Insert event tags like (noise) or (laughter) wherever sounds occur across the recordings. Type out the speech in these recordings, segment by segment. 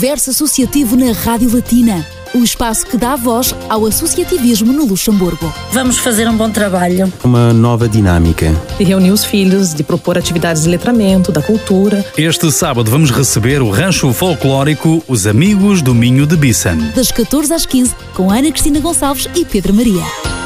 Universo Associativo na Rádio Latina. O espaço que dá voz ao associativismo no Luxemburgo. Vamos fazer um bom trabalho. Uma nova dinâmica. De reunir os filhos, de propor atividades de letramento, da cultura. Este sábado vamos receber o rancho folclórico Os Amigos do Minho de Bissan. Das 14 às 15, com Ana Cristina Gonçalves e Pedro Maria.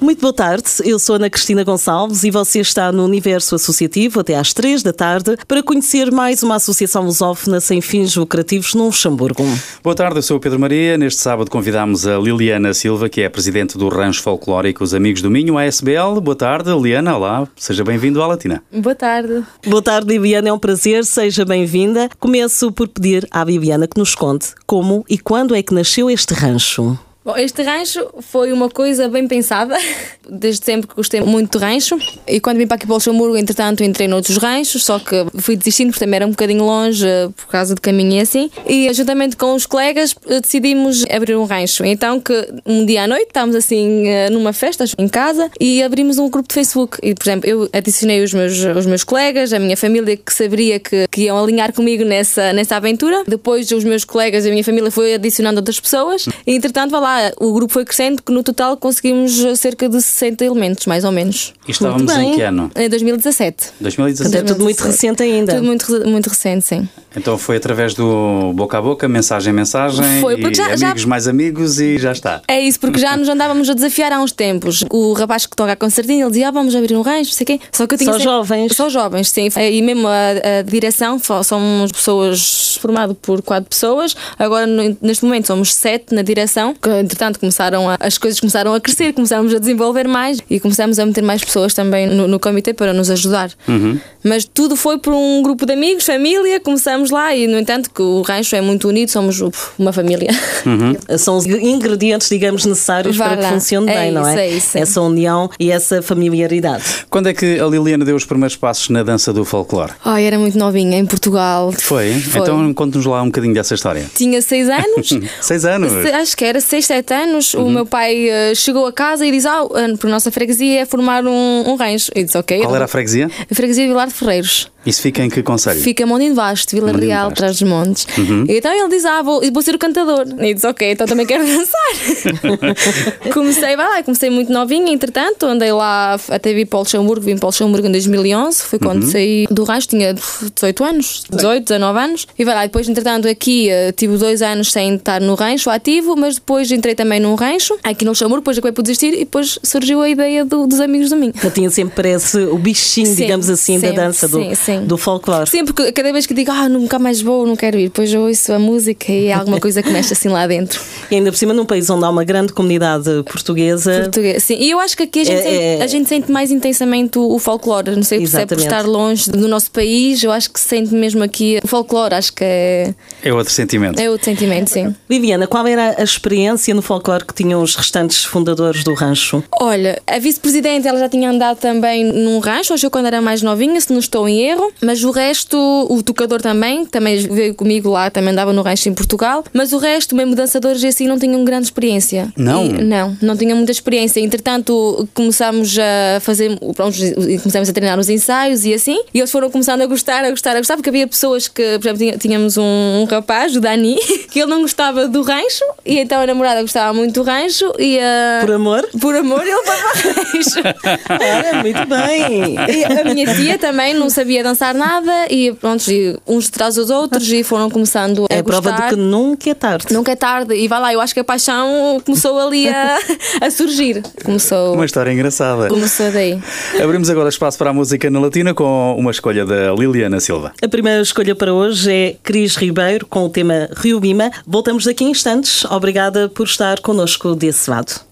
Muito boa tarde, eu sou Ana Cristina Gonçalves e você está no Universo Associativo até às três da tarde para conhecer mais uma associação lusófona sem fins lucrativos no Luxemburgo. Boa tarde, eu sou o Pedro Maria. Neste sábado convidamos a Liliana Silva, que é a presidente do Rancho Folclórico Os Amigos do Minho, ASBL. Boa tarde, Liliana. Olá, seja bem-vindo à Latina. Boa tarde. Boa tarde, Liliana. É um prazer, seja bem-vinda. Começo por pedir à Viviana que nos conte como e quando é que nasceu este rancho. Bom, este rancho foi uma coisa bem pensada. (laughs) Desde sempre que gostei muito de rancho. E quando vim para aqui para o Luxemburgo, entretanto, entrei noutros ranchos, só que fui desistindo porque também era um bocadinho longe eh, por causa de caminho e assim. E juntamente com os colegas eh, decidimos abrir um rancho. Então, que um dia à noite estávamos assim eh, numa festa em casa e abrimos um grupo de Facebook. E, por exemplo, eu adicionei os meus, os meus colegas, a minha família que saberia que, que iam alinhar comigo nessa, nessa aventura. Depois, os meus colegas e a minha família foi adicionando outras pessoas. E, entretanto, vai lá o grupo foi crescendo, que no total conseguimos cerca de 60 elementos, mais ou menos. E estávamos em que ano? Em 2017. 2017. É tudo muito recente ainda. Tudo muito, muito recente, sim. Então foi através do boca a boca, mensagem a mensagem, foi, porque já, amigos já... mais amigos e já está. É isso, porque já nos andávamos a desafiar há uns tempos. O rapaz que toca a concertinho, ele dizia, ah, vamos abrir um rancho, não sei quê. Só que eu tinha Só sempre... jovens. Só jovens, sim. E mesmo a, a direção, somos pessoas, formado por quatro pessoas. Agora, neste momento, somos sete na direção, entretanto, começaram a, as coisas começaram a crescer, começámos a desenvolver mais e começámos a meter mais pessoas também no, no comitê para nos ajudar. Uhum. Mas tudo foi por um grupo de amigos, família, começamos lá e, no entanto, que o rancho é muito unido, somos uma família. Uhum. (laughs) São os ingredientes, digamos, necessários para lá. que funcione é bem, isso, não é? é isso, essa união e essa familiaridade. Quando é que a Liliana deu os primeiros passos na dança do folclore? Oh, era muito novinha, em Portugal. Foi? foi. Então conta-nos lá um bocadinho dessa história. Tinha seis anos. (laughs) seis anos? Acho que era seis 17 anos, uhum. o meu pai uh, chegou a casa e diz: Ah, porque a nossa freguesia é formar um, um rancho. Eu disse: Ok. Qual era a freguesia? A freguesia Vilar de Ferreiros. Isso fica em que conselho? Fica Mondinho de Basto, Vila Mondinho Real, atrás dos montes. Uhum. E então ele diz: Ah, vou, vou ser o cantador. E disse: Ok, então também quero (laughs) dançar. (laughs) comecei, vai lá, comecei muito novinha, entretanto, andei lá até vir para o Luxemburgo, vim para o Luxemburgo em 2011, foi quando uhum. saí do rancho, tinha 18 anos, 18, 19 anos. E vai lá, depois, entretanto, aqui uh, tive dois anos sem estar no rancho ativo, mas depois entrei também num rancho, aqui no Luxemburgo, depois acabei por desistir e depois surgiu a ideia do, dos amigos do Minho. Eu tinha sempre parece o bichinho, sim, digamos assim, sim, da dança, do, sim, do folclore. Sim, porque cada vez que digo, ah, nunca mais vou, não quero ir, depois eu ouço a música e é alguma coisa que mexe assim lá dentro. E ainda por cima num país onde há uma grande comunidade portuguesa. Portuguesa, sim. E eu acho que aqui a gente, é, sente, é... a gente sente mais intensamente o, o folclore. Não sei se é por estar longe do nosso país, eu acho que se sente mesmo aqui o folclore, acho que é. É outro sentimento. É outro sentimento, sim. Viviana, qual era a experiência no folclore que tinham os restantes fundadores do rancho? Olha, a vice-presidente ela já tinha andado também num rancho, acho eu quando era mais novinha, se não estou em erro, mas o resto, o tocador também, também veio comigo lá, também andava no rancho em Portugal, mas o resto, mesmo dançadores e assim, não tinham grande experiência. Não? E, não, não tinham muita experiência. Entretanto, começámos a fazer, pronto, começámos a treinar os ensaios e assim, e eles foram começando a gostar, a gostar, a gostar, porque havia pessoas que, por exemplo, tínhamos um, um rapaz, o Dani, (laughs) que ele não gostava do rancho, e então a namorada gostava muito do rancho, e a. Por amor? Por amor, ele para o (laughs) rancho. Olha, muito bem. E a minha tia também não sabia dançar nada, e pronto, e uns atrás dos outros, e foram começando a É a gostar. prova de que nunca é tarde. Nunca é tarde, e vai lá, eu acho que a paixão começou ali a, (laughs) a surgir. Começou. Uma história engraçada. Começou daí. Abrimos agora espaço para a música na Latina com uma escolha da Liliana Silva. A primeira escolha para hoje é Cris Ribeiro com o tema Rio Bima. Voltamos daqui a instantes. Obrigada por estar connosco desse lado.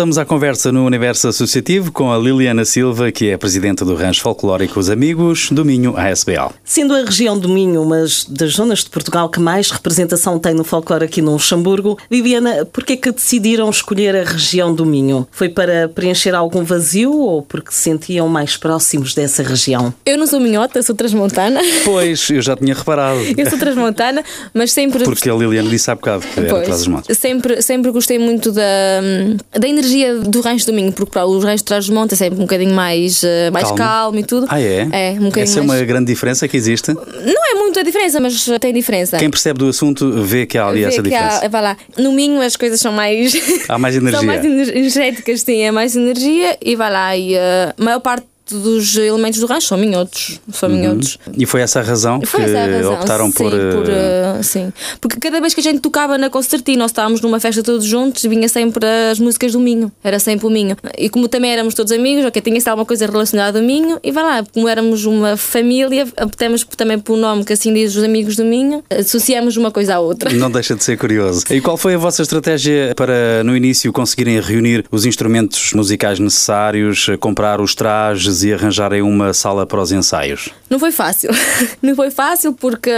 Voltamos à conversa no Universo Associativo com a Liliana Silva, que é presidente do Rancho Folclórico Os Amigos do Minho ASBL. Sendo a região do Minho uma das zonas de Portugal que mais representação tem no folclore aqui no Luxemburgo, Viviana, por que é que decidiram escolher a região do Minho? Foi para preencher algum vazio ou porque se sentiam mais próximos dessa região? Eu não sou minhota, sou transmontana. Pois, eu já tinha reparado. Eu sou transmontana, mas sempre. Porque a Liliana disse há bocado que era. Sempre, sempre gostei muito da, da energia do Rancho do Minho, porque pá, o Rancho de Trás dos Montes é sempre um bocadinho mais, uh, mais Calmo. calmo. e tudo. Ah, é? É, um bocadinho Essa é mais... uma grande diferença que existe. Não é muita diferença, mas tem diferença. Quem percebe do assunto vê que há ali Vê essa diferença. há- vá lá. No Minho as coisas são mais. Há mais (laughs) energia. são mais ener- energéticas, sim, é mais energia e vai lá. E eh, a maior parte dos elementos do rancho são minhotos. São minhotos. E foi essa a razão Foi que essa a razão, optaram sim, por. eh, eh, sim. Porque cada vez que a gente tocava na concertina, nós estávamos numa festa todos juntos, vinha sempre as músicas do Minho. Era sempre o Minho. E como também éramos todos amigos, ok, tinha-se alguma coisa relacionada ao Minho, e vai lá, como éramos uma família, optamos também pelo nome que assim diz os amigos do Minho, associamos uma coisa à outra. Não deixa de ser curioso. E qual foi a vossa estratégia para, no início, conseguirem reunir os instrumentos musicais necessários, comprar os trajes e arranjarem uma sala para os ensaios? Não foi fácil. (laughs) Não foi fácil porque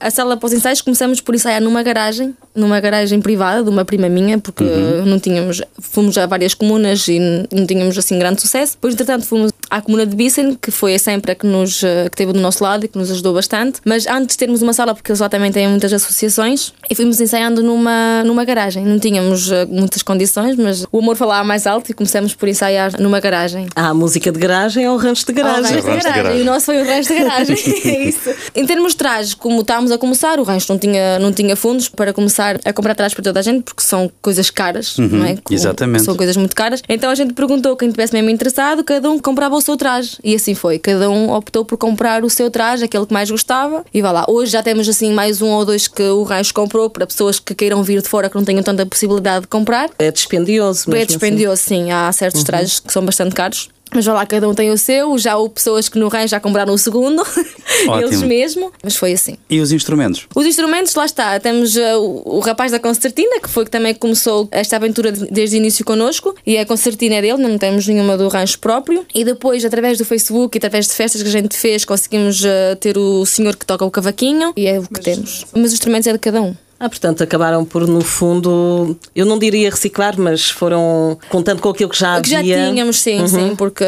a sala para os ensaios começamos por ensaiar numa garagem, numa garagem privada de uma prima minha, porque não tínhamos, fomos a várias comunas e não tínhamos assim grande sucesso. Depois, entretanto, fomos à comuna de Bissen, que foi sempre a que nos eh, que teve do nosso lado e que nos ajudou bastante. Mas antes de termos uma sala, porque eles lá também têm muitas associações, e fomos ensaiando numa, numa garagem. Não tínhamos eh, muitas condições, mas o amor falava mais alto e começamos por ensaiar numa garagem. Há a música de garagem ou rancho de garagem? rancho de rancho de garagem. garagem. E o nosso foi o rancho de garagem. (laughs) é isso. Em termos de trajes, como estávamos a começar, o rancho não tinha, não tinha fundos para começar a comprar trajes para toda a gente, porque são coisas caras, não é? Com- exatamente. São coisas muito caras. Então a gente perguntou quem estivesse mesmo interessado, cada um comprava o seu traje. E assim foi. Cada um optou por comprar o seu traje, aquele que mais gostava. E vá lá. Hoje já temos assim mais um ou dois que o rancho comprou para pessoas que queiram vir de fora que não tenham tanta possibilidade de comprar. É dispendioso, É mesmo dispendioso, sim. Há certos trajes que são bastante caros. Mas vá lá, cada um tem o seu. Já houve pessoas que no rancho já compraram o segundo. (laughs) Eles mesmo. Mas foi assim. E os instrumentos? Os instrumentos, lá está. Temos uh, o, o rapaz da concertina, que foi que também começou esta aventura de- desde o início connosco. E a concertina é dele, não temos nenhuma do rancho próprio. E depois, através do Facebook e através de festas que a gente fez, conseguimos uh, ter o senhor que toca o cavaquinho. E é o que temos. Mas os instrumentos é de cada um. Ah, portanto, acabaram por, no fundo, eu não diria reciclar, mas foram contando com aquilo que já O que já havia. tínhamos, sim, sim, porque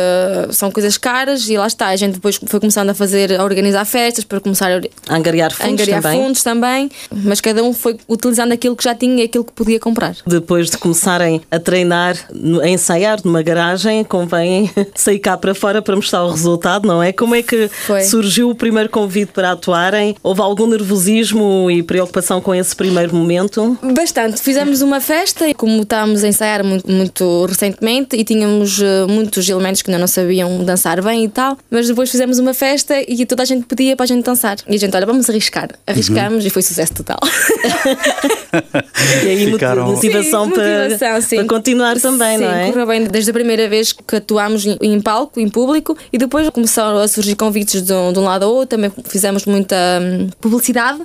são coisas caras e lá está. A gente depois foi começando a fazer, a organizar festas para começar a A angariar a fundos angariar também. fundos também, mas cada um foi utilizando aquilo que já tinha e aquilo que podia comprar. Depois de começarem a treinar, a ensaiar numa garagem, convém (laughs) sair cá para fora para mostrar o resultado, não é? Como é que Foi. surgiu o primeiro convite para atuarem? Houve algum nervosismo e preocupação com esse primeiro momento? Bastante. Fizemos uma festa e como estávamos a ensaiar muito, muito recentemente e tínhamos eh, muitos elementos que ainda não sabiam dançar bem e tal, mas depois fizemos uma festa e toda a gente pedia para a gente dançar. E a gente, olha, vamos arriscar. Arriscamos e foi sucesso total. (laughs) E aí Ficaram- motivação, Sim, para, motivação, sim. para continuar também, Sim, não é? correu bem desde a primeira vez que atuámos em, em palco, em público, e depois começaram a surgir convites de um, de um lado ao outro, também fizemos muita hum, publicidade,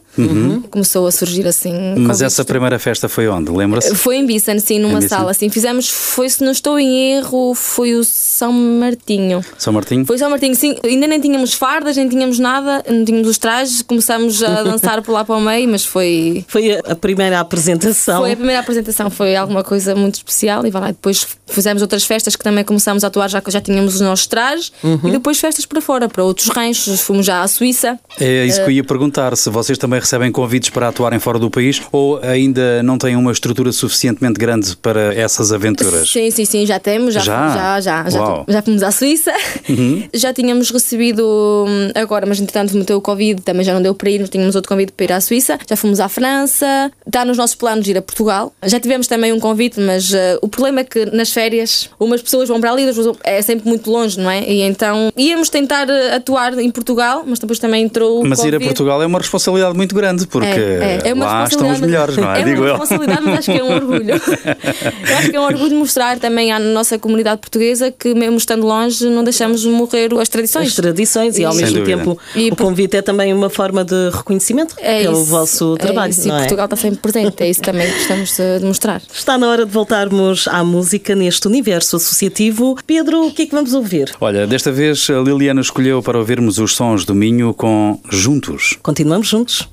começou a surgir assim. Mas convites essa primeira festa foi onde? Lembra-se? Foi em Bissen, sim, numa Bissen. sala, assim. Fizemos, foi, se não estou em erro, foi o São Martinho. São Martinho? Foi São Martinho, sim. Ainda nem tínhamos fardas, nem tínhamos nada, não tínhamos os trajes, começámos a (laughs) dançar por lá para o meio, mas foi. Foi a- primeira apresentação. Foi a primeira apresentação, foi alguma coisa muito especial e vai lá. Depois fizemos outras festas que também começámos a atuar já que já tínhamos os nossos trajes e depois festas para fora, para outros ranchos. Fomos já à Suíça. É isso que eu ia perguntar, se vocês também recebem convites para atuarem fora do país ou ainda não têm uma estrutura suficientemente grande para essas aventuras? Sim, sim, sim, já temos. Já, Já? já, já, já. Uhum. fomos à Suíça. (laughs) Já tínhamos recebido hum, agora, mas entretanto meteu o Covid, também já não deu para ir, não tínhamos outro convite para ir à Suíça. Já fomos à França. Está nos nossos planos ir a Portugal. Já tivemos também um convite, mas eh, o problema é que nas férias umas pessoas vão para ali, outras vão- é sempre muito longe, não é? E então íamos tentar eh, atuar em Portugal, mas depois também entrou o Mas ir a Covid. Portugal é uma responsabilidade muito grande, porque É, é, é uma lá estão os melhores, não é? É Digo uma eu. responsabilidade, mas acho que é um orgulho. (laughs) eu acho que é um orgulho mostrar também à nossa comunidade portuguesa que, mesmo estando longe, não deixamos morrer as tradições. As tradições e, ao Sem mesmo dúvida. tempo E o convite é também uma forma de reconhecimento É pelo isso, vosso é trabalho, isso, não e é? Portugal está sempre presente, é isso também que gostamos de de mostrar. Está na hora de voltarmos à música neste universo associativo. Pedro, o que é que vamos ouvir? Olha, desta vez a Liliana escolheu para ouvirmos os sons do Minho com Juntos. Continuamos. Juntos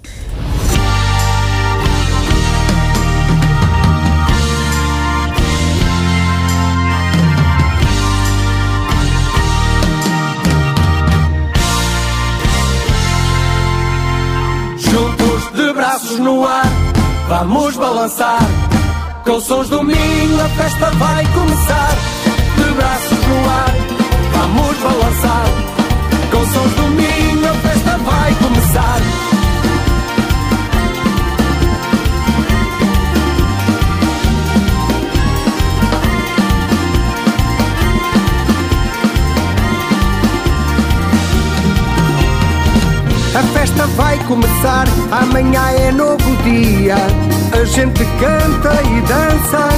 no ar, vamos balançar. Com sons do Minho a festa vai começar. De braços no ar, vamos balançar. Com sons do Minho festa vai começar, amanhã é novo dia. A gente canta e dança,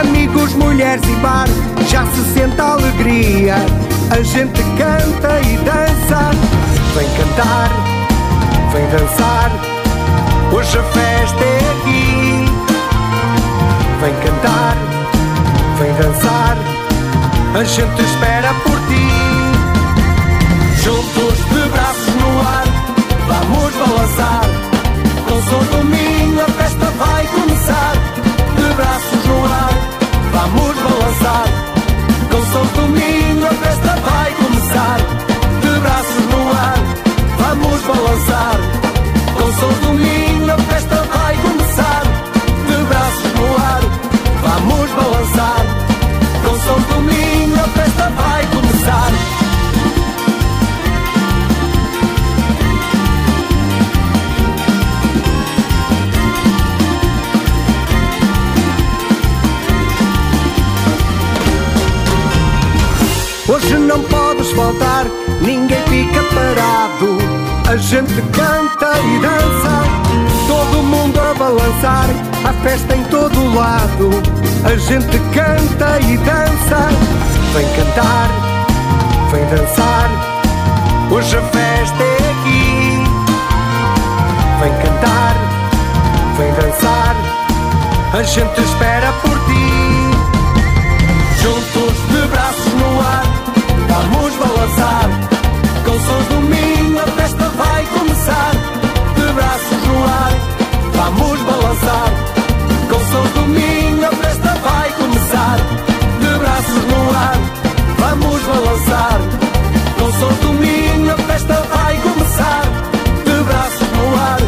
amigos, mulheres e bar, já se sente a alegria. A gente canta e dança, vem cantar, vem dançar. Hoje a festa é aqui. Vem cantar, vem dançar, a gente espera faltar, ninguém fica parado. A gente canta e dança, todo mundo a balançar, a festa em todo lado. A gente canta e dança, vem cantar, vem dançar. Hoje a festa é aqui. Vem cantar, vem dançar, a gente espera por ti. Vamos balançar. Com sons do Minho a festa vai começar. De braços no ar, vamos balançar. Com sons do Minho a festa vai começar. De braços no ar, vamos balançar. Com sons do Minho a festa vai começar. De braços no ar,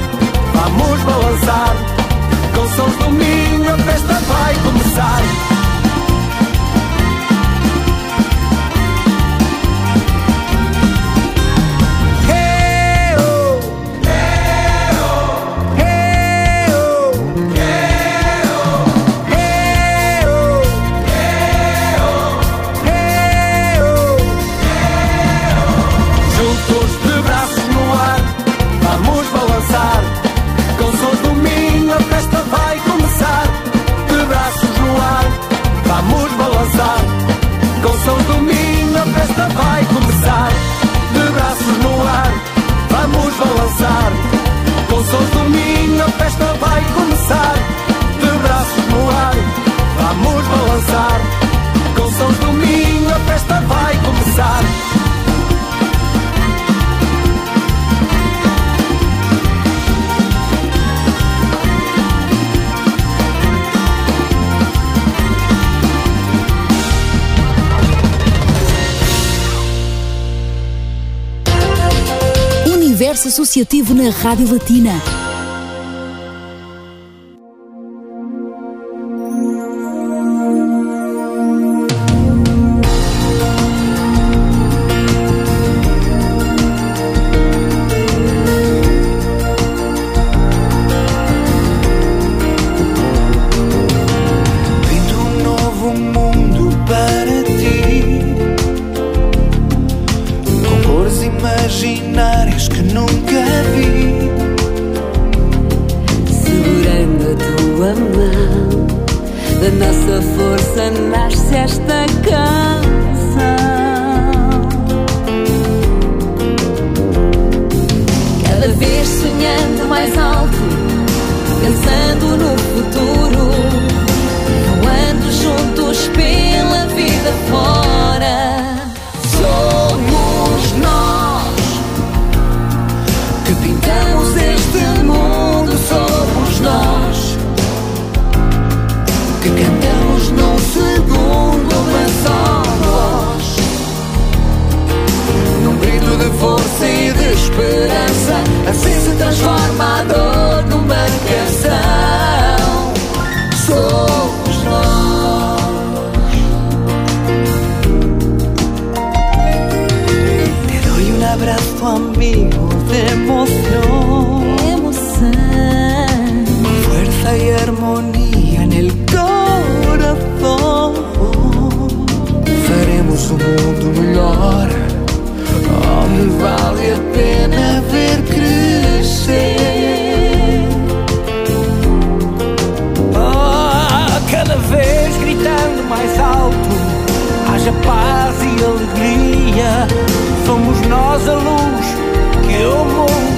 vamos balançar. Com sons do Minho a festa vai começar. Associativo na Rádio Latina. Força nasce esta canção. Amigo de emoción, Emoção. fuerza y armonía en el corazón. Faremos um mundo melhor, onde vale a pena ver crescer. Ah, cada vez gritando mais alto, haja paz e alegria. Nós a luz que o mundo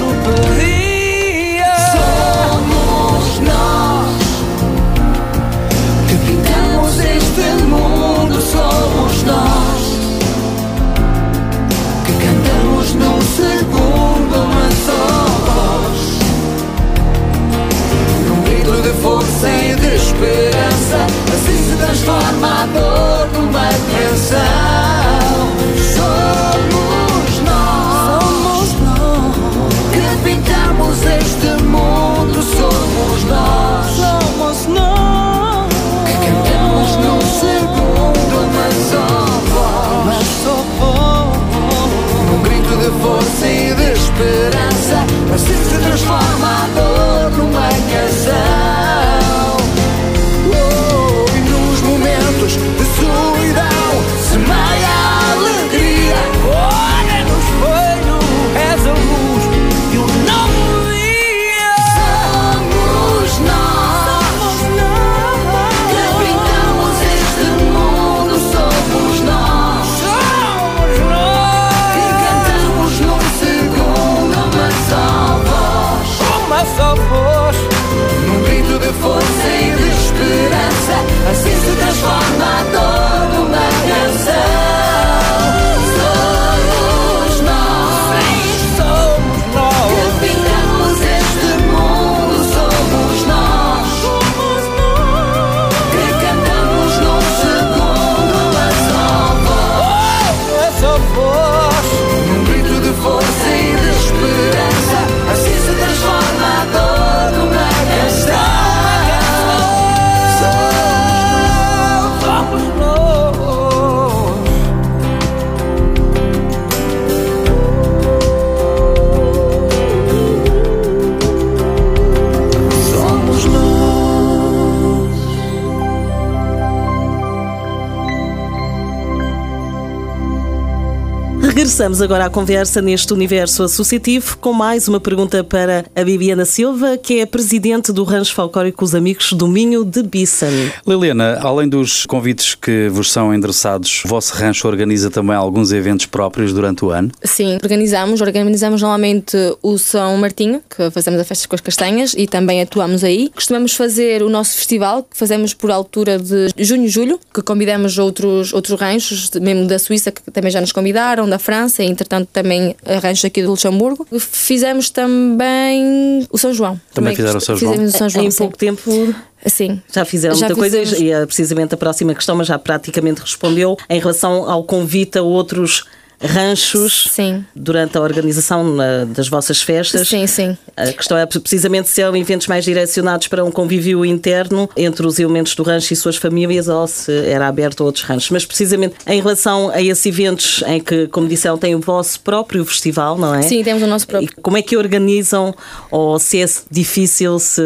Regressamos agora à conversa neste universo associativo com mais uma pergunta para a Bibiana Silva, que é a presidente do Rancho Folclórico Os Amigos do Minho de Bissan. Liliana, além dos convites que vos são endereçados, o vosso rancho organiza também alguns eventos próprios durante o ano? Sim, organizamos. Organizamos normalmente o São Martinho, que fazemos a festa com as castanhas e também atuamos aí. Costumamos fazer o nosso festival, que fazemos por altura de junho e julho, que convidamos outros, outros ranchos, mesmo da Suíça, que também já nos convidaram, da França, e entretanto também ranchos aqui do Luxemburgo. Fizemos também o São João. Também fizeram o São João? Fizemos o São João, em sim. pouco tempo Sim. já fizeram Já muita coisa fizemos. e é precisamente a próxima questão, mas já praticamente respondeu em relação ao convite a outros ranchos Sim. durante a organização das vossas festas. Sim, sim. A questão é precisamente se são eventos mais direcionados para um convívio interno entre os elementos do rancho e suas famílias ou se era aberto a outros ranchos. Mas precisamente em relação a esses eventos em que, como disseram, tem o vosso próprio festival, não é? Sim, temos o nosso próprio. E como é que organizam ou se é difícil, se,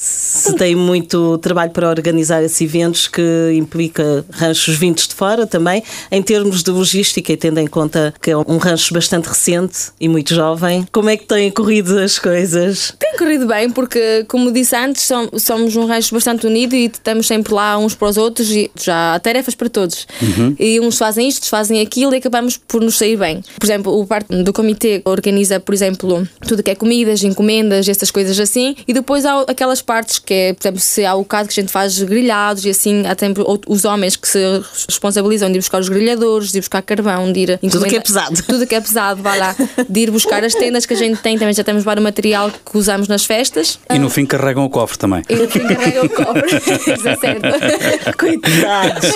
Se tem muito trabalho para organizar esses eventos que implica ranchos vindos de fora também, em termos de logística e tendo em conta que é um rancho bastante recente e muito jovem, como é que têm corrido as coisas? Tem corrido bem, porque, como disse antes, som- somos um rancho bastante unido e estamos sempre lá uns para os outros e já há tarefas para todos. E uns fazem isto, outros fazem aquilo e acabamos por nos sair bem. Por exemplo, o parte do comitê organiza, por exemplo, tudo que é comidas, encomendas, essas coisas assim, e depois há aquelas partes que é, por exemplo, se há o caso que a gente faz grelhados e assim, há sempre os homens que se responsabilizam de ir buscar os grelhadores, de ir buscar carvão, de ir Tudo que é pesado. tudo que é pesado, vá lá, de ir buscar as tendas que a gente tem, também já temos vários material que usamos nas festas. E no fim carregam o cofre também. E no fim carrega o cobre. (laughs) Isso é certo. Coitados!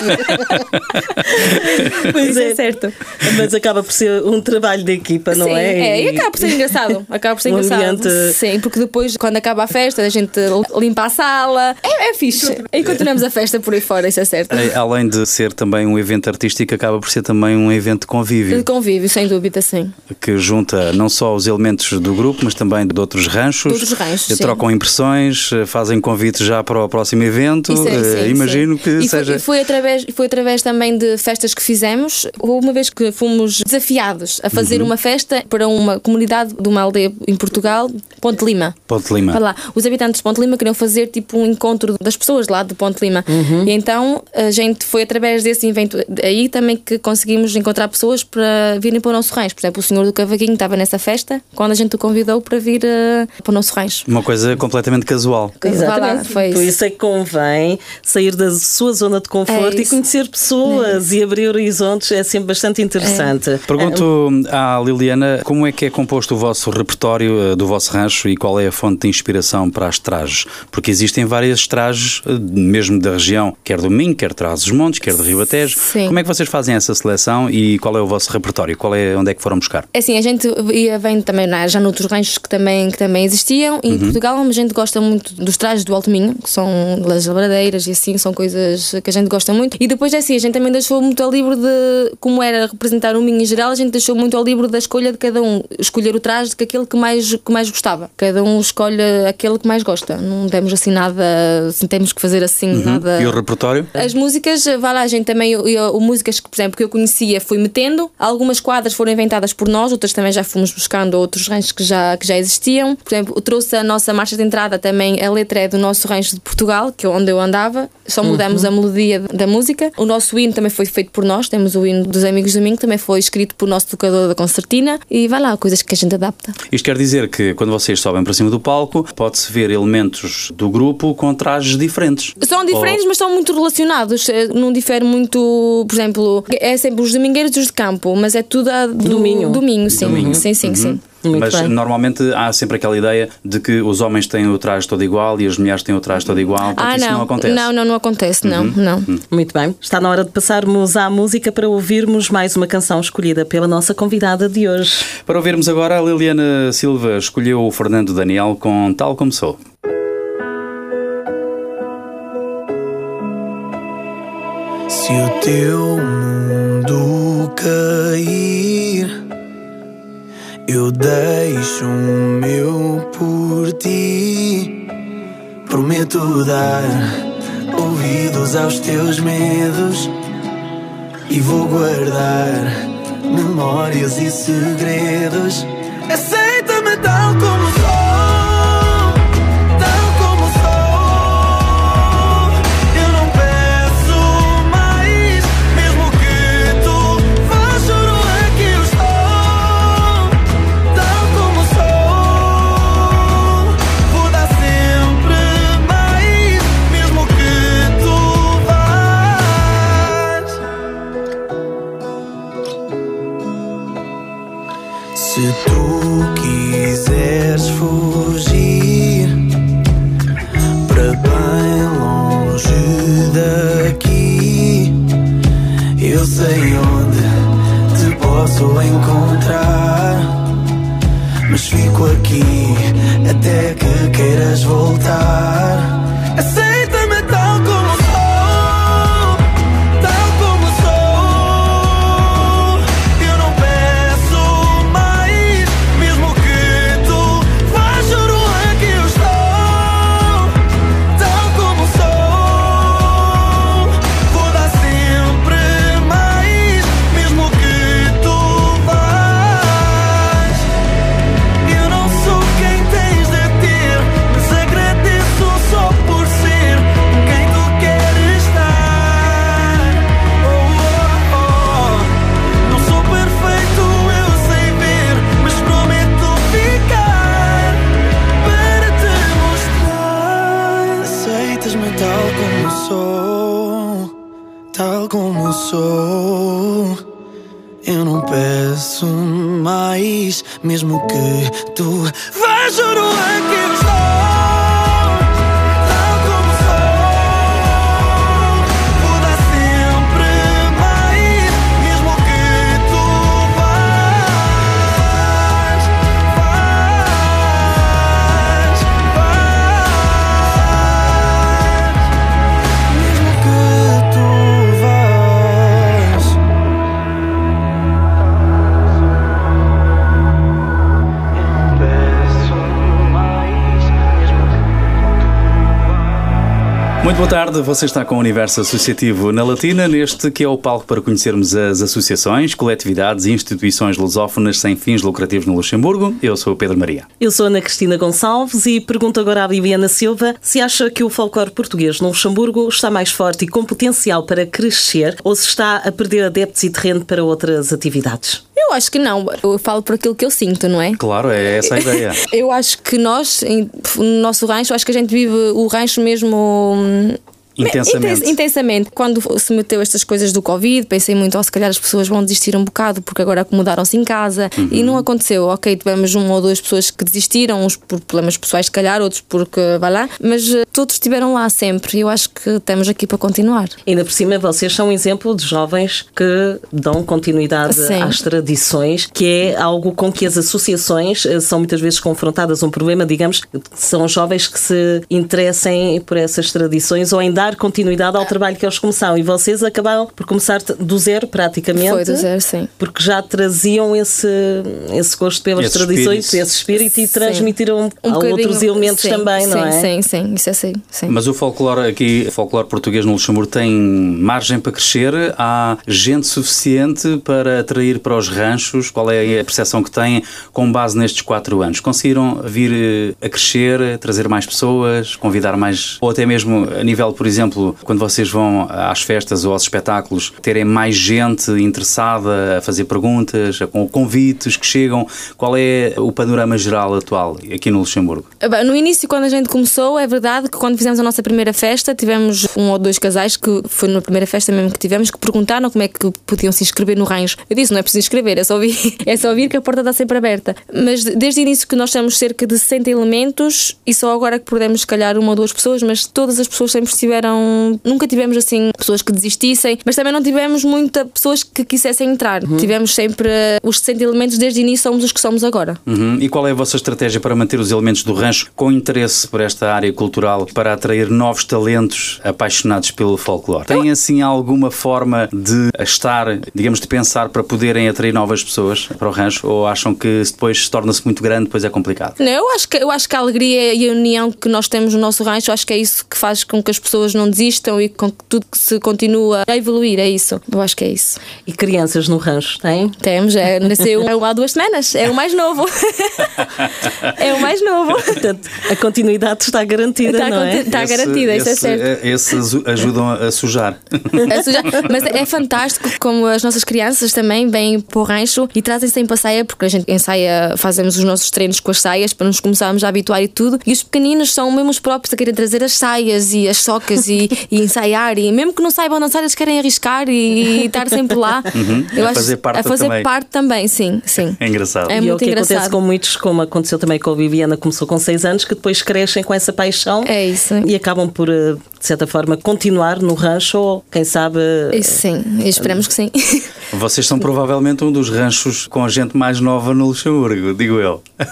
pois Isso é é, certo. mas acaba por ser um trabalho de equipa, não Sim, é? é, e acaba por ser engraçado. Acaba por ser Um engraçado. ambiente- Sim, porque depois, quando acaba a festa, a gente limpa a sala. É, é fixe. E continuamos a festa por aí fora, isso é certo. Eh, Além de ser também um evento artístico, acaba por ser também um evento de convívio, De convívio, sem dúvida, sim. que junta não só os elementos do grupo, mas também de outros ranchos. De outros ranchos, Eh, sim. Trocam impressões, eh, fazem convites já para o próximo evento. Isso é, Eh, sim, Imagino sim. que e seja. Foi, foi, através, foi através também de festas que fizemos. Houve uma vez que fomos desafiados a fazer Uhum. uma festa para uma comunidade de uma aldeia em Portugal, Ponte Lima. Ponte Lima. Lá, os habitantes de Ponte Lima queriam fazer tipo um encontro das pessoas lá de Ponte Lima. Uhum. E então a gente foi através desse evento aí também que conseguimos encontrar pessoas para virem para o nosso rancho. Por exemplo, o senhor do Cavaquinho estava nessa festa quando a gente o convidou para vir eh, para o nosso rancho. Uma coisa completamente casual. Vá lá, Exatamente. foi Por isso. isso é que convém sair da sua zona de conforto É e isso. conhecer pessoas e abrir horizontes. É sempre bastante interessante. Pergunto à Liliana como é que é composto o vosso repertório eh, do vosso rancho e qual é a fonte de inspiração para as trajes? Porque existem várias trajes, eh, mesmo da região, quer do Minho, quer de Trás-os-Montes, quer do Ribatejo. Sim. Como é que vocês fazem essa seleção e qual é o vosso repertório? Qual é, onde é que foram buscar? É assim, a gente ia vendo também né, já noutros ranchos que também, que também existiam. E em Portugal a gente gosta muito dos trajes do Alto Minho, que são das labradeiras e assim, são coisas que a gente gosta muito. E depois é assim, a gente também deixou muito ao livre de, como era representar o Minho em geral, a gente deixou muito ao livre da escolha de cada um. Escolher o traje que aquele que mais, que mais gostava. Cada um escolhe aquele que mais gosta. Não temos assim nada, assim, temos que fazer assim nada. E o repertório? As músicas, vai lá, a gente também, eu, eu- músicas que, por exemplo, que eu conhecia, fui metendo. Algumas quadras foram inventadas por nós, outras também já fomos buscando outros ranchos que já, que já existiam. Por exemplo, trouxe a nossa marcha de entrada também, a letra é do nosso rancho de Portugal, que é onde eu andava, só mudamos a melodia da música. O nosso hino também foi feito por nós, temos o hino dos Amigos do Domingo, também foi escrito por nosso tocador da concertina. E vai lá, coisas que a gente adapta. Isto quer dizer que quando vocês sobem para cima do palco, pode-se ver elementos do grupo com trajes diferentes. São diferentes, mas são muito relacionados. Eh, Não difere muito, por exemplo, é sempre os domingueiros e os de campo, mas é tudo a do, Do Minho. Do Minho, sim. Do Minho. Sim, sim, sim. Muito Mas bem. normalmente há sempre aquela ideia de que os homens têm o traje todo igual e as mulheres têm o traje todo igual. Portanto, Ah, isso não. não acontece. Não, não, não acontece, não, não. Muito bem. Está na hora de passarmos à música para ouvirmos mais uma canção escolhida pela nossa convidada de hoje. Para ouvirmos agora, a Liliana Silva escolheu o Fernando Daniel com Tal Como Sou. Se o teu mundo cair, eu deixo o meu por ti. Prometo dar ouvidos aos teus medos e vou guardar memórias e segredos. Aceita-me tal como sou, vás, juro aqui estou. Muito boa tarde, você está com o Universo Associativo na Latina, neste que é o palco para conhecermos as associações, coletividades e instituições lusófonas sem fins lucrativos no Luxemburgo. Eu sou o Pedro Maria. Eu sou Ana Cristina Gonçalves e pergunto agora à Viviana Silva se acha que o folclore português no Luxemburgo está mais forte e com potencial para crescer ou se está a perder adeptos e terreno para outras atividades. Eu acho que não. Eu falo por aquilo que eu sinto, não é? Claro, é essa a ideia. (laughs) Eu acho que nós, no nosso rancho, acho que a gente vive o rancho mesmo. Intensamente. Intens- intensamente. Quando se meteu estas coisas do Covid, pensei muito, oh, se calhar as pessoas vão desistir um bocado porque agora acomodaram-se em casa e não aconteceu. Ok, tivemos uma ou duas pessoas que desistiram, uns por problemas pessoais, se calhar, outros porque vai lá, mas eh, todos estiveram lá sempre e eu acho que estamos aqui para continuar. Ainda por cima, vocês são um exemplo de jovens que dão continuidade Sim. às tradições, que é algo com que as associações eh, são muitas vezes confrontadas. Um problema, digamos, são jovens que se interessem por essas tradições ou em dar continuidade ao trabalho que eles começaram. E vocês acabaram por começar do zero, praticamente. Foi do zero, sim. Porque já traziam esse, esse gosto pelas Esse tradições, espírito. esse espírito e Sim. transmitiram Um a outros elementos sim, também, não sim, é? Sim, sim, isso é sim. sim. Mas o folclore aqui, o folclore português no Luxemburgo tem margem para crescer? Há gente suficiente para atrair para os ranchos? Qual é a percepção que têm com base nestes quatro anos? Conseguiram vir a crescer, a trazer mais pessoas, convidar mais, ou até mesmo a nível, por exemplo, quando vocês vão às festas ou aos espetáculos, terem mais gente interessada a fazer perguntas, com convites que chegam? Qual é o panorama geral atual aqui no Luxemburgo? Bem, No início, quando a gente começou, é verdade que quando fizemos a nossa primeira festa, tivemos um ou dois casais que foi na primeira festa mesmo que tivemos que perguntaram como é que podiam se inscrever no rancho. Eu disse: não é preciso inscrever, é só vir, (laughs) é só vir que a porta está sempre aberta. Mas desde o início que nós temos cerca de 60 elementos e só agora que perdemos, se calhar, uma ou duas pessoas, mas todas as pessoas sempre estiveram. Nunca tivemos assim pessoas que desistissem, mas também não tivemos muitas pessoas que quisessem entrar. Tivemos sempre eh, os 60 elementos desde o início, somos os que somos agora. Uhum. E qual é a vossa estratégia para manter os elementos do rancho com interesse por esta área cultural, para atrair novos talentos apaixonados pelo folclore? Tem assim alguma forma de estar, digamos, de pensar para poderem atrair novas pessoas para o rancho? Ou acham que se depois torna-se muito grande, depois é complicado? Não, eu acho que eu acho que a alegria e a união que nós temos no nosso rancho, acho que é isso que faz com que as pessoas não desistam e com que tudo que se continua a evoluir, é isso. Eu acho que é isso. E crianças no rancho, têm? Temos, é, nasceu (laughs) há duas semanas, é o mais novo. (laughs) é o mais novo. Portanto, a continuidade está garantida, Está, não é? está Esse- garantida, isso é esse- certo. Esses ajudam a sujar. A suja- Mas é fantástico como as nossas crianças também vêm para o rancho e trazem sempre a saia, porque a gente ensaia, fazemos os nossos treinos com as saias para nos começarmos a habituar e tudo. E os pequeninos são mesmo os próprios a querem trazer as saias e as socas e, e ensaiar. E mesmo que não saibam dançar, eles querem arriscar e, estar sempre lá. Uhum. A fazer parte a fazer também. parte também, sim, sim. É engraçado. É e é o muito que acontece engraçado. com muitos, como aconteceu também com a Viviana, começou com 6 anos, que depois crescem com essa paixão É isso. e acabam por, eh, de certa forma, continuar no rancho ou, quem sabe, Isso sim, e esperamos que sim. (laughs) Vocês são provavelmente um dos ranchos com a gente mais nova no Luxemburgo, digo eu. É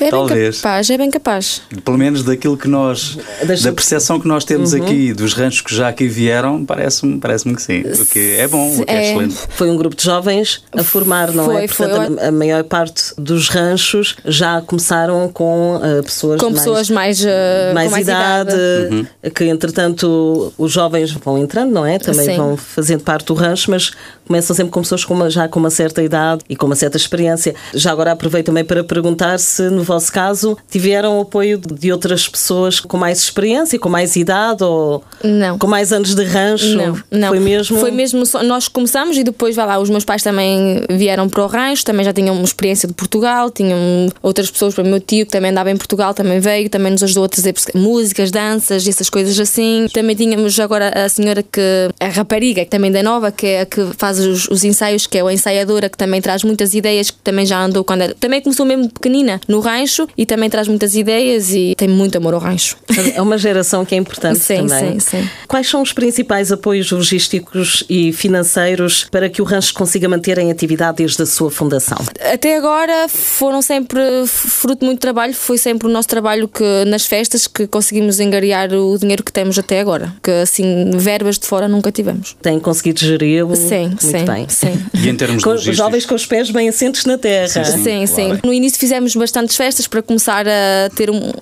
bem (laughs) Talvez. capaz, é bem capaz. Pelo menos daquilo que nós, Das- da percepção que nós temos Uhum. aqui dos ranchos que já aqui vieram, parece-me parece que sim. O que é bom, o que é, É. excelente. foi um grupo de jovens a formar, não é? Foi, foi. Portanto, a, a maior parte dos ranchos já começaram com eh, pessoas Com mais pessoas mais, uh, mais, com mais idade, Uhum. que entretanto os jovens vão entrando, não é? Também Sim. vão fazendo parte do rancho, mas começam sempre com pessoas com uma- já com uma certa idade e com uma certa experiência. Já agora aproveito também para perguntar se no vosso caso tiveram o apoio de outras pessoas com mais experiência, com mais idade ou Não. com mais anos de rancho? Não, não. Foi mesmo? Foi mesmo só, nós começamos e depois, vai lá, os meus pais também vieram para o rancho, também já tinham uma experiência de Portugal, tinham outras pessoas, para o meu tio que também andava em Portugal, também veio, também nos ajudou a trazer músicas, danças, essas coisas assim. Também tínhamos agora a senhora que, a rapariga, que também da nova, que é a que faz faz os, os ensaios, que é a ensaiadora, que também traz muitas ideias, que também já andou quando era, também começou mesmo pequenina no rancho e também traz muitas ideias e tem muito amor ao rancho. É uma geração que é importante Sim, também. sim, sim. Quais são os principais apoios logísticos e financeiros para que o rancho consiga manter em atividade desde a sua fundação? Até agora foram sempre fruto de muito trabalho, foi sempre o nosso trabalho que nas festas que conseguimos engariar o dinheiro que temos até agora, que assim verbas de fora nunca tivemos. Tem conseguido geri-lo Sim, muito sim, bem. sim. E em termos Com, logísticos? jovens com os pés bem assentes na terra. Sim, sim. No início fizemos bastantes festas para começar a ter um-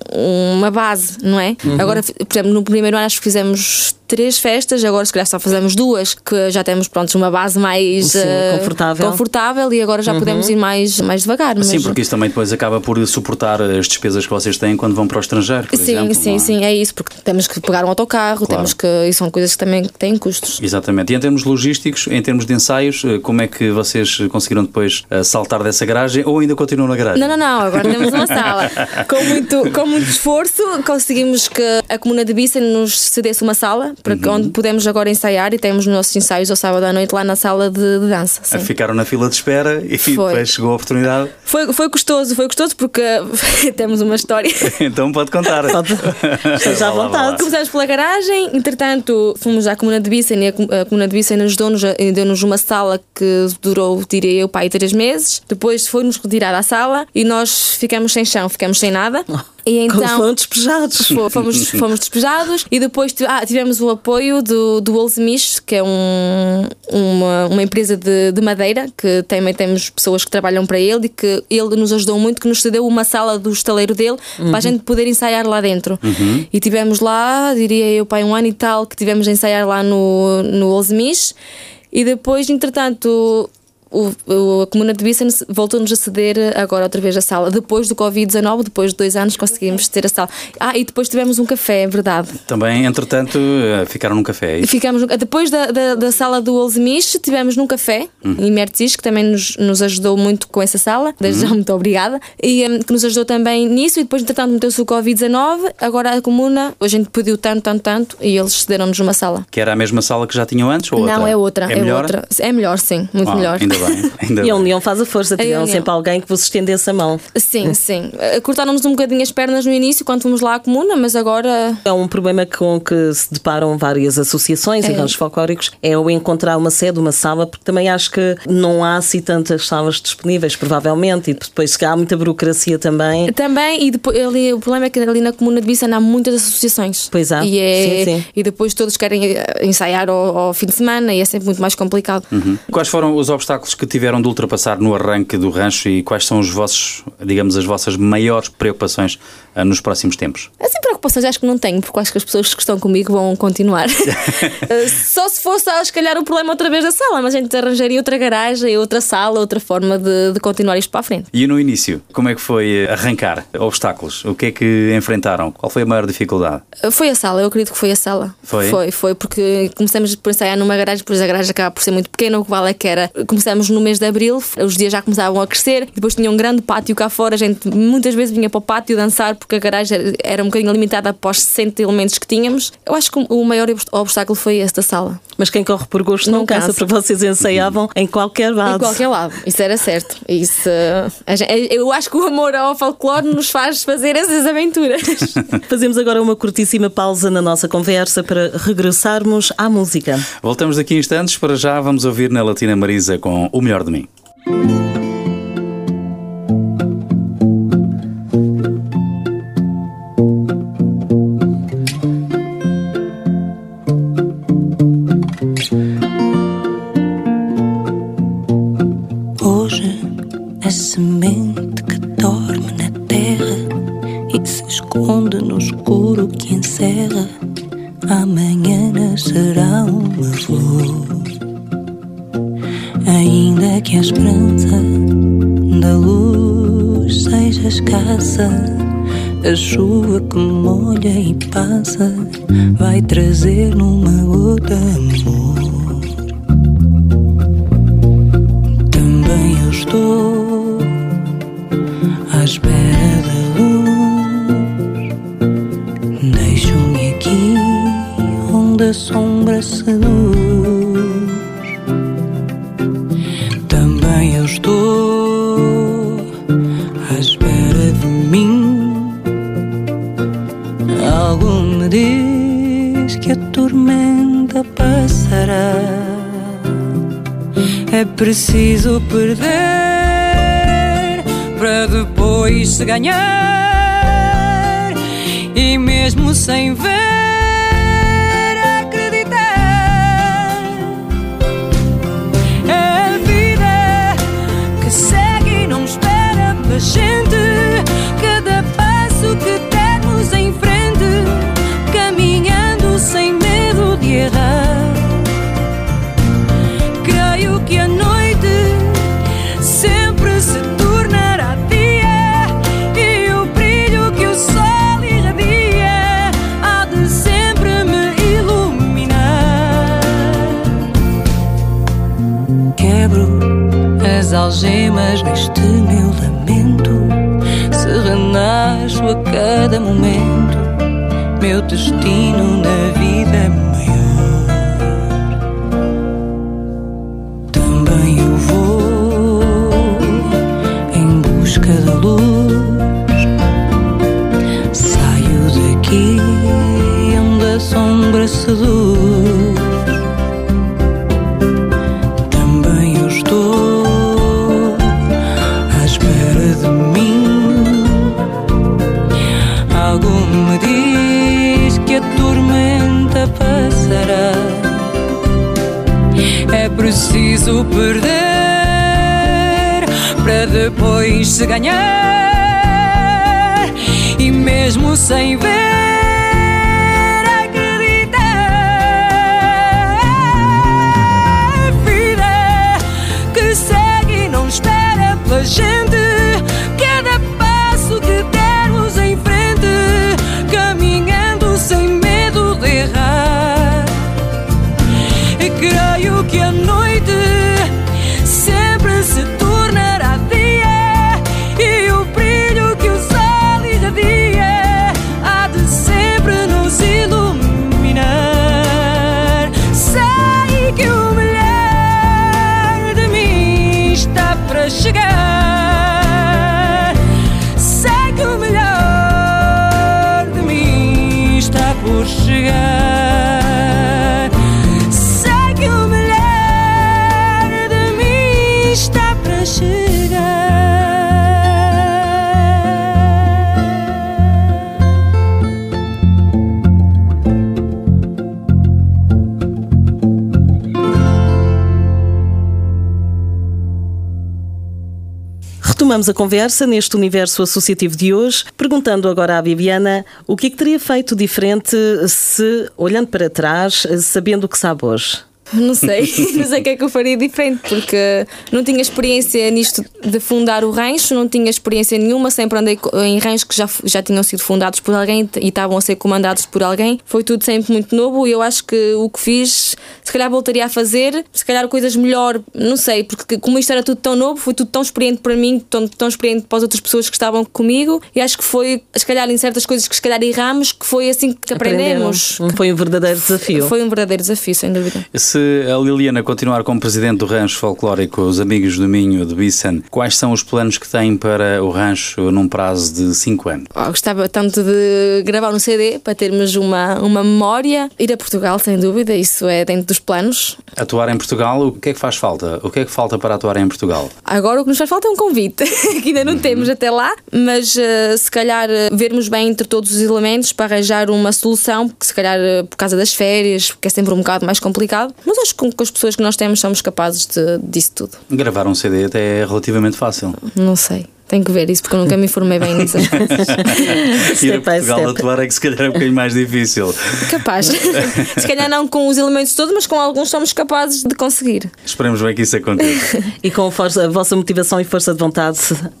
uma base, não é? Uhum. Agora, por exemplo, no primeiro ano acho que fizemos três festas, agora se calhar só fazemos duas, que já temos pronto, uma base mais Sim, eh, confortável. Uhum. confortável e agora já podemos ir mais, mais devagar. mas- Sim, porque isso também depois acaba por suportar as despesas que vocês têm quando vão para o estrangeiro, por Sim, exemplo. sim, é? sim, é isso, porque temos que pegar um autocarro, Claro. temos que. E são coisas que também têm custos. Exatamente. E em termos logísticos, em termos de ensaios, eh, como é que vocês conseguiram depois eh, saltar dessa garagem ou ainda continuam na garagem? Não, não, não, agora temos uma sala. (laughs) Com muito, com muito esforço, conseguimos que a Comuna de Bissa nos cedesse uma sala para que, onde podemos agora ensaiar e temos os nossos ensaios ao sábado à noite lá na sala de, de dança. sim. Ficaram na fila de espera e Foi. depois chegou a oportunidade. Foi, foi gostoso, foi gostoso porque (laughs) temos uma história. (laughs) então pode contar. Esteja à vontade. Começamos pela garagem, entretanto fomos à Comuna de Bicen e a, Com- a Comuna de Bicen ajudou-nos, a- deu-nos uma sala que durou, diria eu, pai, três meses. Depois foi-nos retirar a sala e nós ficamos sem chão, ficamos sem nada. (laughs) E então Foram despejados. Fo- Fomos, (laughs) fomos despejados e depois ah, tivemos o apoio do, do Olsemish, que é um, uma, uma empresa de, de madeira, que também temos pessoas que trabalham para ele e que ele nos ajudou muito, que nos cedeu uma sala do estaleiro dele para a gente poder ensaiar lá dentro. E tivemos lá, diria eu, pai, um ano e tal, que tivemos a ensaiar lá no, no Olsemish e depois, entretanto. O, o- a Comuna de Bissa voltou-nos a ceder agora outra vez a sala. Depois do Covid-19, depois de dois anos, conseguimos ter a sala. Ah, e depois tivemos um café, é verdade. Também, entretanto, eh, ficaram num café. é? Ficamos, no- depois da, da, da sala do Olsemish, tivemos num café em Mertzis, que também nos, nos ajudou muito com essa sala. Desde já, muito obrigada. E hum, que nos ajudou também nisso. E depois, entretanto, meteu-se o Covid-19. Agora a Comuna, a gente pediu tanto, tanto, tanto, e eles cederam-nos uma sala. Que era a mesma sala que já tinham antes ou outra? Não, é outra. É, É, melhor? outra. É melhor, sim. Muito Ah, melhor. Ainda bem. (laughs) Ainda E a união faz a força, tinham sempre alguém que vos estendesse a mão. Sim, (laughs) sim. Eh, Cortaram-nos um bocadinho as pernas no início quando fomos lá à Comuna, mas agora É um problema com que se deparam várias associações e É. ranchos folclóricos, é o encontrar uma sede, uma sala, porque também acho que não há assim tantas salas disponíveis, provavelmente, e depois se há muita burocracia também. Também, e depois, ali, o problema é que ali na comuna de Bissa há muitas associações. Pois há. E, é, Sim, sim. e depois todos querem eh, ensaiar ao, ao fim de semana e é sempre muito mais complicado. Uhum. Quais foram os obstáculos que tiveram de ultrapassar no arranque do rancho e quais são os vossos, digamos, as vossas maiores preocupações ah, nos próximos tempos? Assim, preocupações acho que não tenho, porque acho que as pessoas que estão comigo vão continuar. Eh, (laughs) Só se fosse, ah, se calhar, o problema outra vez da sala, mas a gente arranjaria outra garagem, outra sala, outra forma de, de continuar isto para a frente. E no início, como é que foi arrancar obstáculos? O que é que enfrentaram? Qual foi a maior dificuldade? Foi a sala, eu acredito que foi a sala. Foi? Foi, foi, porque começamos por ensaiar numa garagem, depois a garagem acaba por ser muito pequena, o que vale é que era. Começamos no mês de abril, os dias já começavam a crescer, depois tinha um grande pátio cá fora, a gente muitas vezes vinha para o pátio dançar, porque a garagem era- era um bocadinho limitada após 60 elementos que tínhamos. Eu acho que o maior obst- obstáculo foi esse da sala. Mas quem corre por gosto não, Não cansa, cansa. porque vocês ensaiavam em qualquer lado. Em qualquer lado, isso era certo. Isso, eh, a gente- eu acho que o amor ao folclore nos faz fazer essas aventuras. (laughs) Fazemos agora uma curtíssima pausa na nossa conversa para regressarmos à música. Voltamos daqui a instantes, para já vamos ouvir na Latina Marisa com O Melhor de Mim. A se ganhar. A cada momento, meu destino na ganhar. E mesmo sem ver, Retomamos a conversa neste universo associativo de hoje, perguntando agora à Viviana o que é que teria feito diferente se, olhando para trás, sabendo o que sabe hoje. (laughs) Não sei, (laughs) não sei o que é que eu faria diferente, porque não tinha experiência nisto de fundar o rancho, não tinha experiência nenhuma, sempre andei em ranchos que já, já tinham sido fundados por alguém e estavam a ser comandados por alguém. Foi tudo sempre muito novo e eu acho que o que fiz, se calhar voltaria a fazer, se calhar coisas melhor, não sei, porque como isto era tudo tão novo, foi tudo tão experiente para mim, tão, tão experiente para as outras pessoas que estavam comigo e acho que foi, se calhar em certas coisas que se calhar erramos, que foi assim que aprendemos. Aprenderam. Foi um verdadeiro desafio. Foi um verdadeiro desafio, sem dúvida. Se a Liliana continuar como presidente do rancho folclórico Os Amigos do Minho de Bissen, quais são os planos que tem para o rancho num prazo de 5 anos? Oh, gostava tanto de gravar um CD para termos uma, uma memória. Ir a Portugal, sem dúvida, isso é dentro dos planos. Atuar em Portugal, o que é que faz falta? O que é que falta para atuar em Portugal? Agora o que nos faz falta é um convite, (laughs) que ainda não temos até lá, mas eh, se calhar eh, vermos bem entre todos os elementos para arranjar uma solução, que se calhar eh, por causa das férias, que é sempre um bocado mais complicado, mas acho que com, as pessoas que nós temos somos capazes de, disso tudo. Gravar um CD até é relativamente fácil. Não sei. Tenho que ver isso porque eu nunca me informei bem nisso. (laughs) Ir a Step by Portugal step. atuar é que se calhar é um bocadinho mais difícil. Capaz. (laughs) Se calhar não com os elementos todos, mas com alguns somos capazes de conseguir. Esperemos bem que isso aconteça. (laughs) E com a, força- a vossa motivação e força de vontade,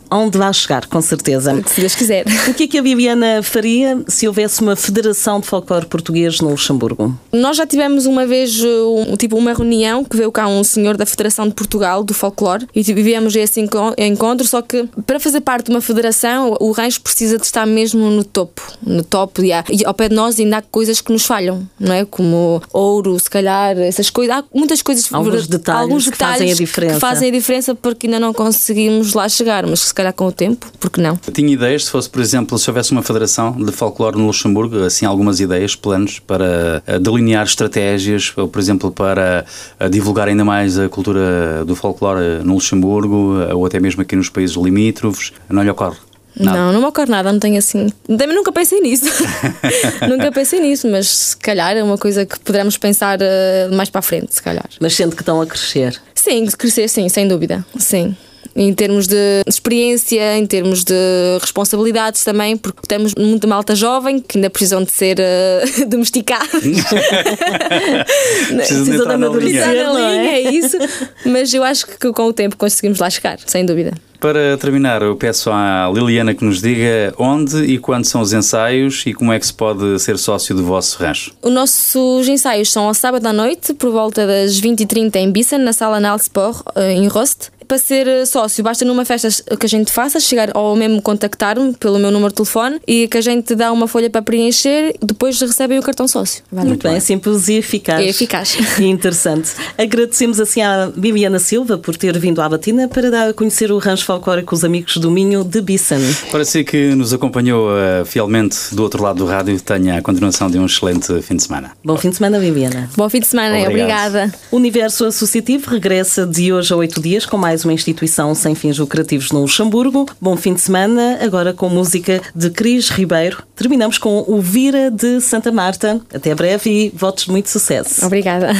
aonde vai chegar, com certeza. Se Deus quiser. O que é que a Viviana faria se houvesse uma federação de folclore português no Luxemburgo? Nós já tivemos uma vez um, tipo uma reunião que veio cá um senhor da Federação de Portugal do Folclore e tivemos esse enco- encontro, só que para fazer parte de uma federação, o rancho precisa de estar mesmo no topo. No topo. E, há, e ao pé de nós ainda há coisas que nos falham, não é? Como ouro, se calhar, essas coisas. Há muitas coisas. Alguns detalhes, alguns que fazem a diferença. Que fazem a diferença porque ainda não conseguimos lá chegar, mas se calhar com o tempo, porque não? Tinha ideias, se fosse, por exemplo, se houvesse uma federação de folclore no Luxemburgo, assim, algumas ideias, planos para eh, delinear estratégias, ou, por exemplo, para eh, divulgar ainda mais a cultura do folclore no Luxemburgo, eh, ou até mesmo aqui nos países limítrofes, não lhe ocorre? Nada. Não, não me ocorre nada, não tenho assim. Também nunca pensei nisso. (laughs) nunca pensei nisso, mas se calhar é uma coisa que poderemos pensar uh, mais para a frente, se calhar. Mas sente que estão a crescer? Sim, crescer, sim, sem dúvida. Sim em termos de experiência, em termos de responsabilidades também, porque temos muita malta jovem que ainda precisam de ser (laughs) uh, domesticados. (laughs) precisam de amadurecer, na linha, é? é isso. Mas eu acho que com o tempo conseguimos lá chegar, sem dúvida. Para terminar, eu peço à Liliana que nos diga onde e quando são os ensaios e como é que se pode ser sócio do vosso rancho. Os nossos ensaios são ao sábado à noite, por volta das 20h30 em Bissen, na sala Nalsport, eh, em Rost para ser eh, sócio, basta numa festa que a gente faça, chegar ou mesmo contactar-me pelo meu número de telefone e que a gente dá uma folha para preencher, depois recebem o cartão sócio. Muito, Muito bem, é simples e eficaz. É eficaz. E interessante. Agradecemos assim à Viviana Silva por ter vindo à Batina para dar a conhecer o rancho folclórico Os Amigos do Minho de Bissan. Para si que nos acompanhou uh, fielmente do outro lado do rádio, tenha a continuação de um excelente fim de semana. Bom fim de semana, Viviana. Bom fim de semana, Obrigado. obrigada. O Universo Associativo regressa de hoje a oito dias com mais uma instituição sem fins lucrativos no Luxemburgo. Bom fim de semana, agora com música de Cris Ribeiro. Terminamos com o Vira de Santa Marta. Até breve e votos de muito sucesso. Obrigada.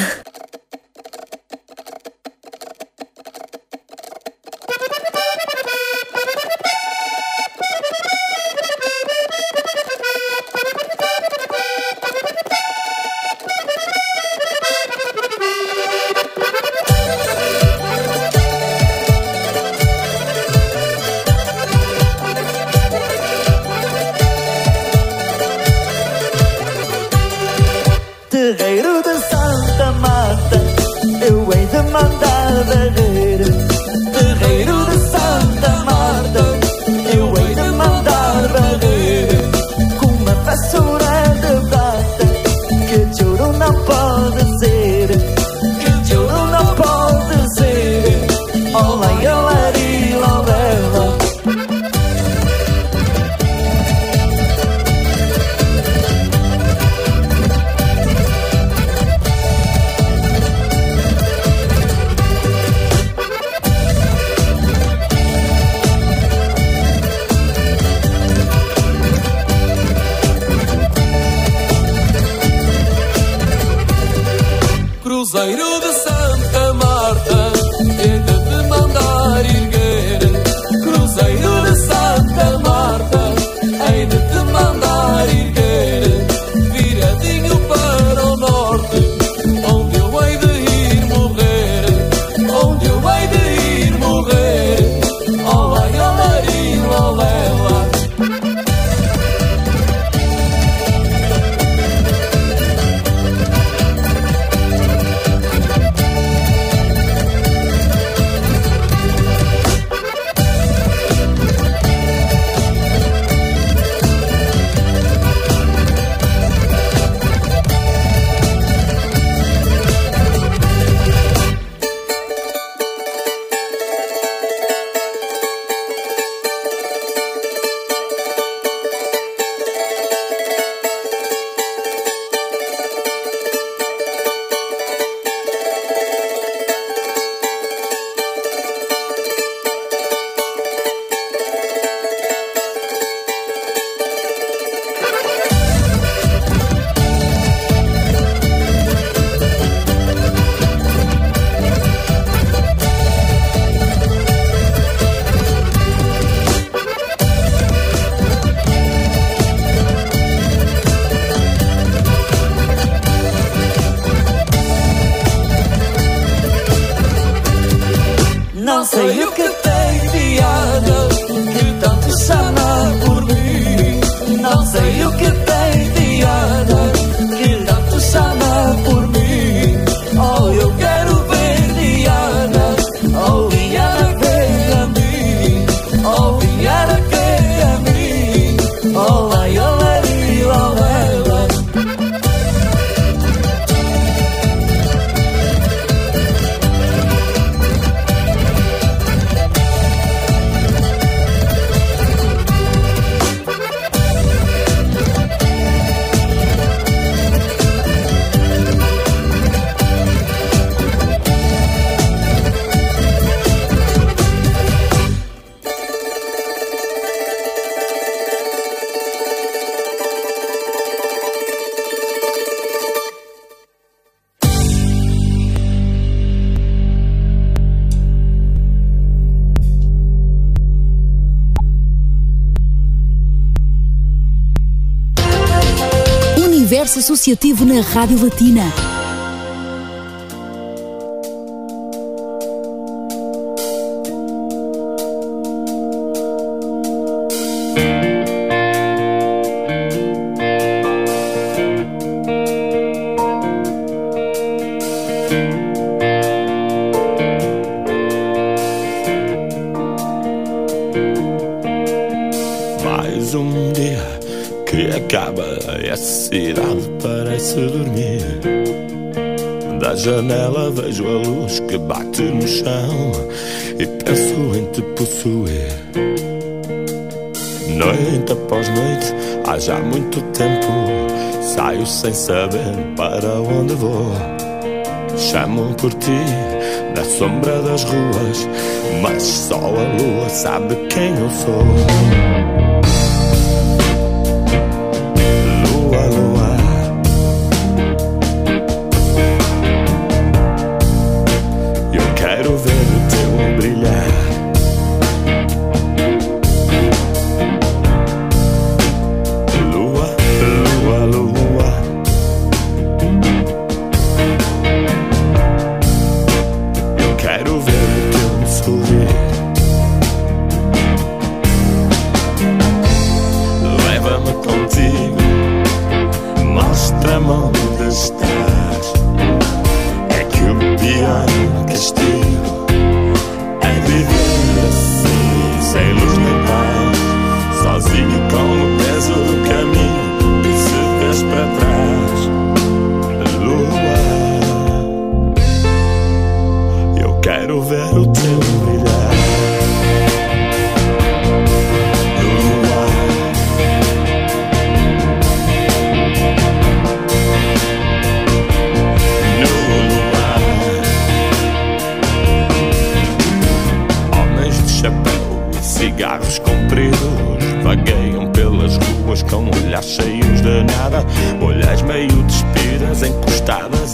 Oh, Associativo na Rádio Latina. Acaba e a cidade parece dormir. Da janela vejo a luz que bate no chão e penso em te possuir. Noite após noite, há já muito tempo, saio sem saber para onde vou. Chamam por ti na sombra das ruas, mas só a lua sabe quem eu sou.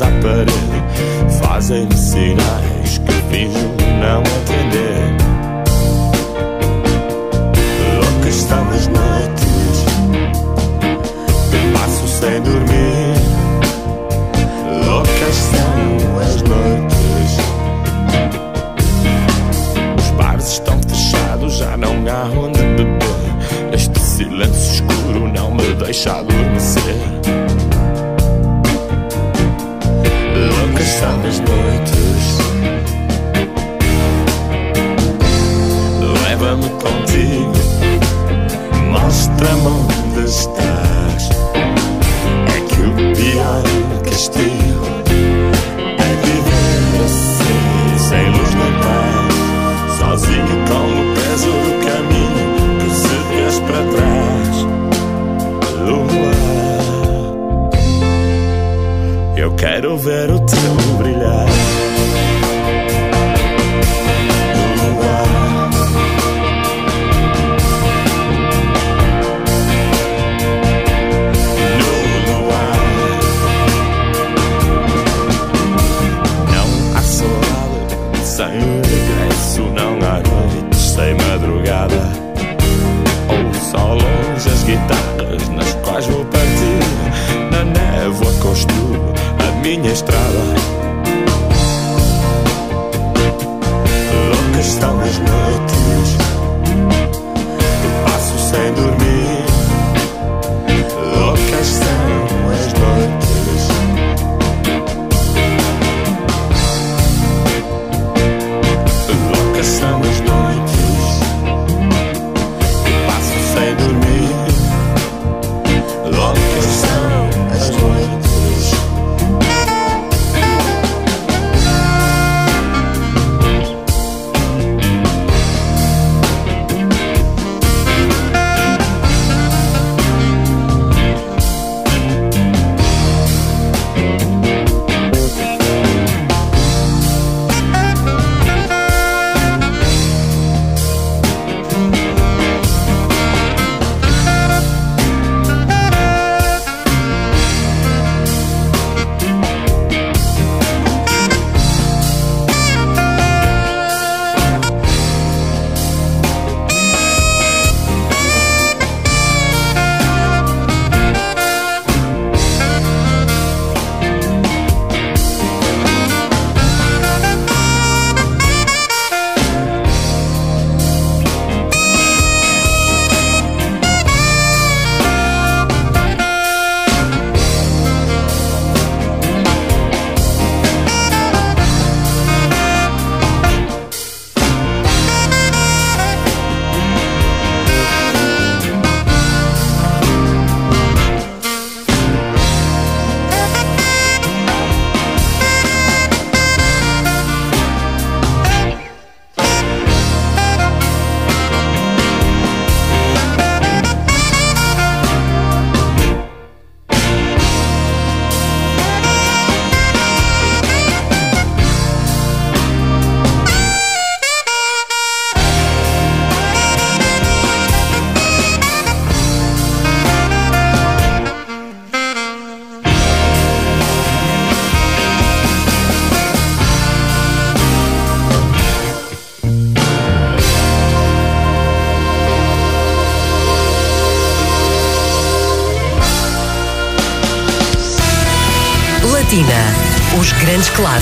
À parede, fazem-me sinais que finjo não atender. Loucas são as noites que passo sem dormir. Loucas são as noites. Os bares estão fechados, já não há onde beber. Este silêncio escuro não me deixa adormecer.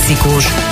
Clássicos.